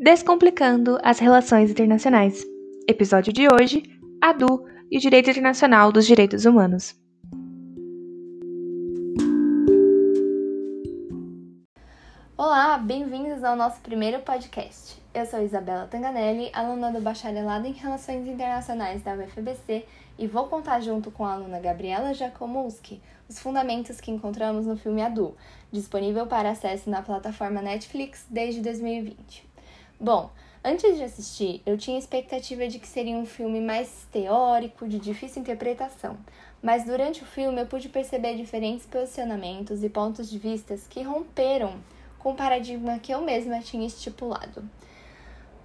Descomplicando as Relações Internacionais. Episódio de hoje: ADU e o Direito Internacional dos Direitos Humanos. Olá, bem-vindos ao nosso primeiro podcast. Eu sou Isabela Tanganelli, aluna do Bacharelado em Relações Internacionais da UFBC e vou contar junto com a aluna Gabriela Jakomowski os fundamentos que encontramos no filme Adu, disponível para acesso na plataforma Netflix desde 2020. Bom, antes de assistir, eu tinha expectativa de que seria um filme mais teórico, de difícil interpretação, mas durante o filme eu pude perceber diferentes posicionamentos e pontos de vista que romperam com o paradigma que eu mesma tinha estipulado.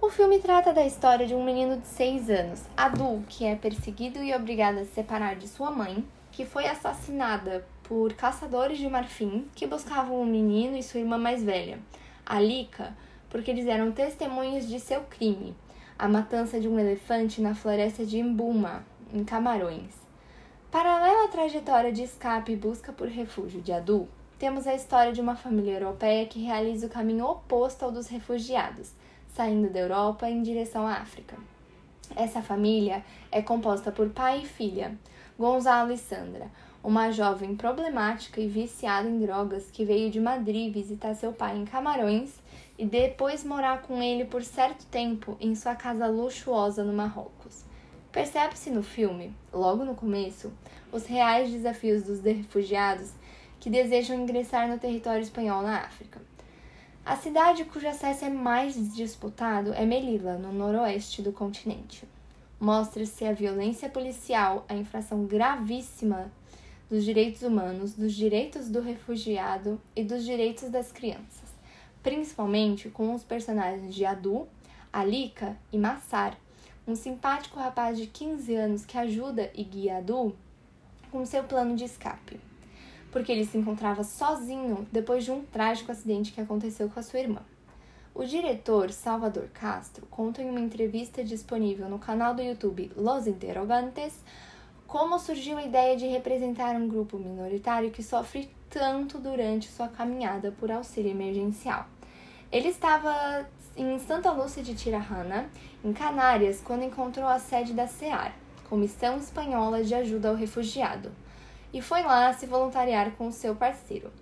O filme trata da história de um menino de 6 anos, Adu, que é perseguido e obrigado a se separar de sua mãe, que foi assassinada por caçadores de marfim que buscavam o menino e sua irmã mais velha, Alika, porque eles eram testemunhas de seu crime, a matança de um elefante na floresta de Mbuma, em Camarões. Paralela à trajetória de escape e busca por refúgio de Adu, temos a história de uma família europeia que realiza o caminho oposto ao dos refugiados, saindo da Europa em direção à África. Essa família é composta por pai e filha, Gonzalo e Sandra, uma jovem problemática e viciada em drogas que veio de Madrid visitar seu pai em Camarões e depois morar com ele por certo tempo em sua casa luxuosa no Marrocos. Percebe-se no filme, logo no começo, os reais desafios dos refugiados que desejam ingressar no território espanhol na África. A cidade cujo acesso é mais disputado é Melilla, no noroeste do continente. Mostra-se a violência policial, a infração gravíssima dos direitos humanos, dos direitos do refugiado e dos direitos das crianças, principalmente com os personagens de Adu, Alika e Massar, um simpático rapaz de 15 anos que ajuda e guia Adu com seu plano de escape. Porque ele se encontrava sozinho depois de um trágico acidente que aconteceu com a sua irmã. O diretor Salvador Castro conta em uma entrevista disponível no canal do YouTube Los Interrogantes como surgiu a ideia de representar um grupo minoritário que sofre tanto durante sua caminhada por auxílio emergencial. Ele estava em Santa Lúcia de Tirajana, em Canárias, quando encontrou a sede da CEAR, Comissão Espanhola de Ajuda ao Refugiado e foi lá se voluntariar com seu parceiro.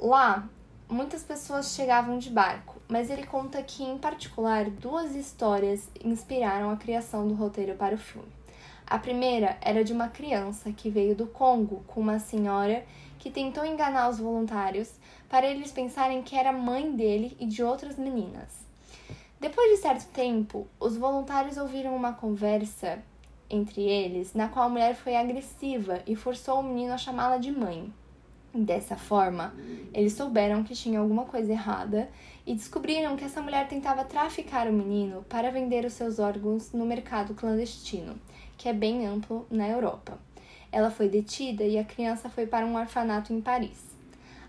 Lá, muitas pessoas chegavam de barco, mas ele conta que, em particular, duas histórias inspiraram a criação do roteiro para o filme. A primeira era de uma criança que veio do Congo com uma senhora que tentou enganar os voluntários para eles pensarem que era mãe dele e de outras meninas. Depois de certo tempo, os voluntários ouviram uma conversa entre eles, na qual a mulher foi agressiva e forçou o menino a chamá-la de mãe. Dessa forma, eles souberam que tinha alguma coisa errada e descobriram que essa mulher tentava traficar o menino para vender os seus órgãos no mercado clandestino, que é bem amplo na Europa. Ela foi detida e a criança foi para um orfanato em Paris.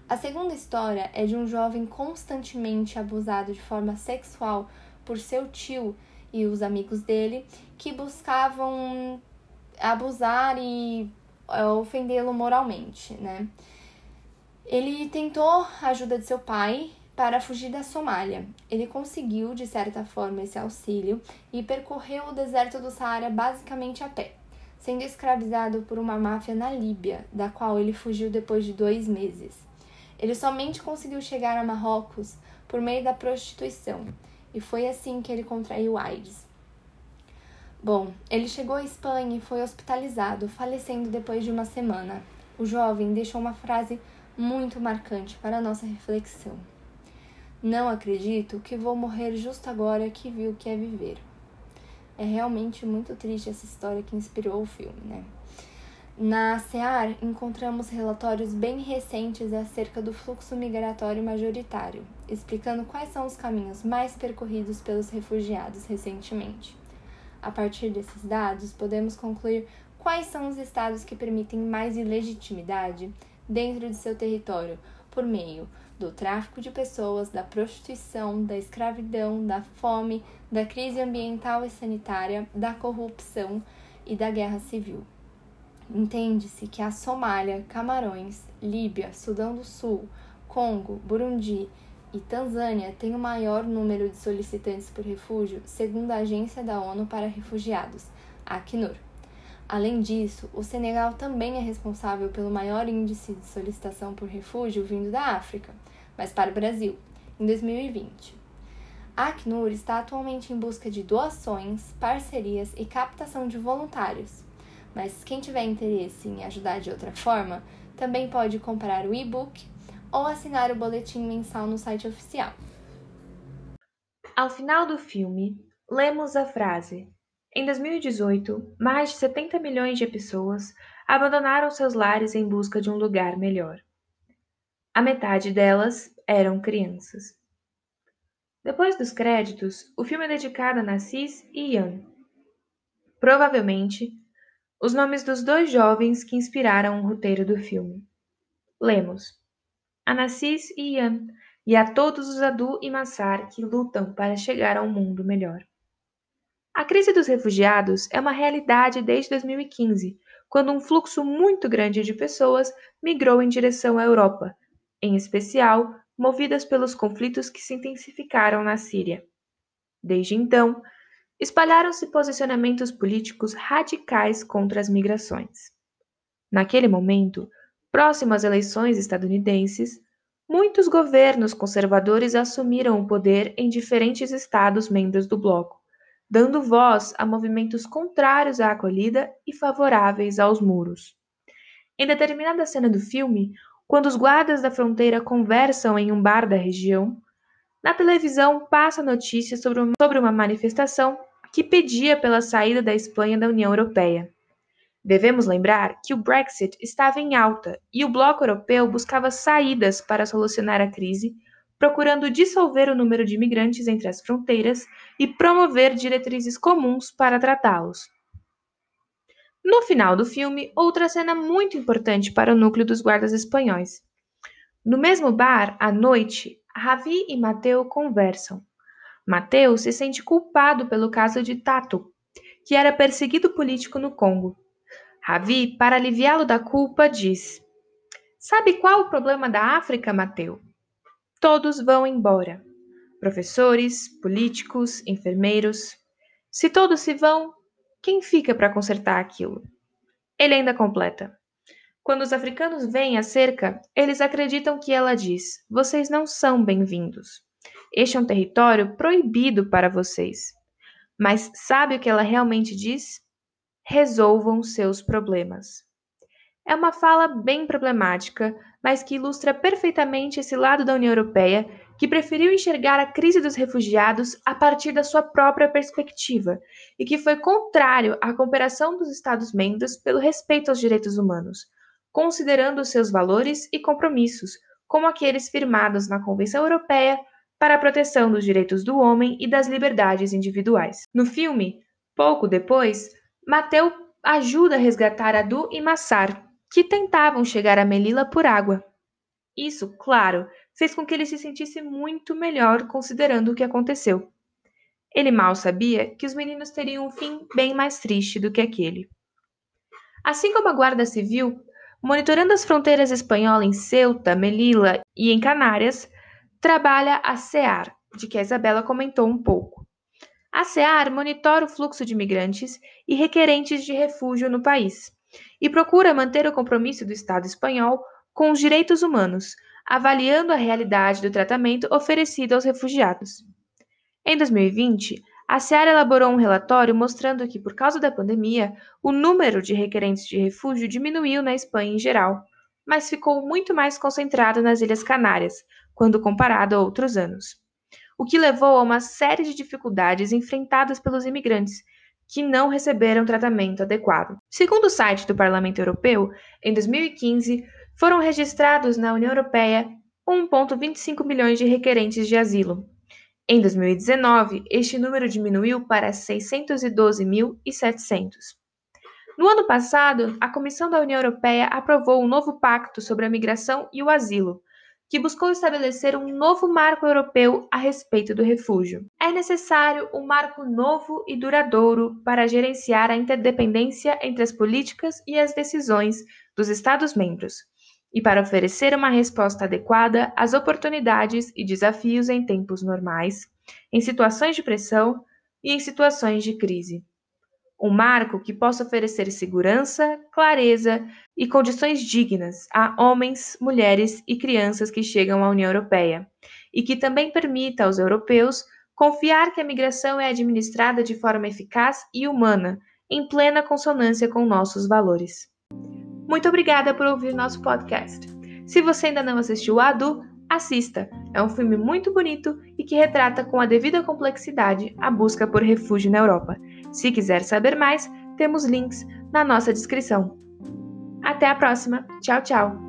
A segunda história é de um jovem constantemente abusado de forma sexual por seu tio e os amigos dele que buscavam abusar e é, ofendê-lo moralmente, né? Ele tentou a ajuda de seu pai para fugir da Somália. Ele conseguiu, de certa forma, esse auxílio e percorreu o deserto do Saara basicamente a pé, sendo escravizado por uma máfia na Líbia, da qual ele fugiu depois de dois meses. Ele somente conseguiu chegar a Marrocos por meio da prostituição e foi assim que ele contraiu AIDS. Bom, ele chegou à Espanha e foi hospitalizado, falecendo depois de uma semana. O jovem deixou uma frase muito marcante para a nossa reflexão. Não acredito que vou morrer justo agora que vi o que é viver. É realmente muito triste essa história que inspirou o filme, né? Na SEAR, encontramos relatórios bem recentes acerca do fluxo migratório majoritário, explicando quais são os caminhos mais percorridos pelos refugiados recentemente. A partir desses dados, podemos concluir quais são os estados que permitem mais ilegitimidade dentro de seu território por meio do tráfico de pessoas, da prostituição, da escravidão, da fome, da crise ambiental e sanitária, da corrupção e da guerra civil. Entende-se que a Somália, Camarões, Líbia, Sudão do Sul, Congo, Burundi, e Tanzânia têm o maior número de solicitantes por refúgio, segundo a Agência da ONU para Refugiados, Acnur. Além disso, o Senegal também é responsável pelo maior índice de solicitação por refúgio vindo da África, mas para o Brasil, em 2020. A Acnur está atualmente em busca de doações, parcerias e captação de voluntários. Mas quem tiver interesse em ajudar de outra forma, também pode comprar o e-book ou assinar o boletim mensal no site oficial. Ao final do filme, lemos a frase: Em 2018, mais de 70 milhões de pessoas abandonaram seus lares em busca de um lugar melhor. A metade delas eram crianças. Depois dos créditos, o filme é dedicado a Nassis e Ian. Provavelmente, os nomes dos dois jovens que inspiraram o roteiro do filme. Lemos a Nassis e Ian, e a todos os Adu e Massar que lutam para chegar a um mundo melhor. A crise dos refugiados é uma realidade desde 2015, quando um fluxo muito grande de pessoas migrou em direção à Europa, em especial movidas pelos conflitos que se intensificaram na Síria. Desde então, espalharam-se posicionamentos políticos radicais contra as migrações. Naquele momento, Próximo às eleições estadunidenses, muitos governos conservadores assumiram o poder em diferentes estados membros do bloco, dando voz a movimentos contrários à acolhida e favoráveis aos muros. Em determinada cena do filme, quando os guardas da fronteira conversam em um bar da região, na televisão passa notícia sobre uma, sobre uma manifestação que pedia pela saída da Espanha da União Europeia. Devemos lembrar que o Brexit estava em alta e o bloco europeu buscava saídas para solucionar a crise, procurando dissolver o número de imigrantes entre as fronteiras e promover diretrizes comuns para tratá-los. No final do filme, outra cena muito importante para o núcleo dos guardas espanhóis. No mesmo bar, à noite, Ravi e Mateu conversam. Mateu se sente culpado pelo caso de Tato, que era perseguido político no Congo. Ravi, para aliviá-lo da culpa, diz: Sabe qual o problema da África, Mateu? Todos vão embora. Professores, políticos, enfermeiros. Se todos se vão, quem fica para consertar aquilo? Ele ainda completa. Quando os africanos veem a cerca, eles acreditam que ela diz: Vocês não são bem-vindos. Este é um território proibido para vocês. Mas sabe o que ela realmente diz? resolvam seus problemas. É uma fala bem problemática, mas que ilustra perfeitamente esse lado da União Europeia que preferiu enxergar a crise dos refugiados a partir da sua própria perspectiva e que foi contrário à cooperação dos Estados-membros pelo respeito aos direitos humanos, considerando seus valores e compromissos, como aqueles firmados na Convenção Europeia para a proteção dos direitos do homem e das liberdades individuais. No filme, pouco depois, Mateu ajuda a resgatar Adu e Massar, que tentavam chegar a Melila por água. Isso, claro, fez com que ele se sentisse muito melhor considerando o que aconteceu. Ele mal sabia que os meninos teriam um fim bem mais triste do que aquele. Assim como a Guarda Civil, monitorando as fronteiras espanholas em Ceuta, Melilla e em Canárias, trabalha a SEAR, de que a Isabela comentou um pouco. A SEAR monitora o fluxo de imigrantes e requerentes de refúgio no país e procura manter o compromisso do Estado espanhol com os direitos humanos, avaliando a realidade do tratamento oferecido aos refugiados. Em 2020, a SEAR elaborou um relatório mostrando que, por causa da pandemia, o número de requerentes de refúgio diminuiu na Espanha em geral, mas ficou muito mais concentrado nas Ilhas Canárias, quando comparado a outros anos o que levou a uma série de dificuldades enfrentadas pelos imigrantes que não receberam tratamento adequado. Segundo o site do Parlamento Europeu, em 2015 foram registrados na União Europeia 1,25 milhões de requerentes de asilo. Em 2019, este número diminuiu para 612.700. No ano passado, a Comissão da União Europeia aprovou um novo pacto sobre a migração e o asilo, que buscou estabelecer um novo marco europeu a respeito do refúgio. É necessário um marco novo e duradouro para gerenciar a interdependência entre as políticas e as decisões dos Estados-membros, e para oferecer uma resposta adequada às oportunidades e desafios em tempos normais, em situações de pressão e em situações de crise. Um marco que possa oferecer segurança, clareza e condições dignas a homens, mulheres e crianças que chegam à União Europeia, e que também permita aos europeus confiar que a migração é administrada de forma eficaz e humana, em plena consonância com nossos valores. Muito obrigada por ouvir nosso podcast. Se você ainda não assistiu a Adu, assista. É um filme muito bonito e que retrata com a devida complexidade a busca por refúgio na Europa. Se quiser saber mais, temos links na nossa descrição. Até a próxima. Tchau, tchau.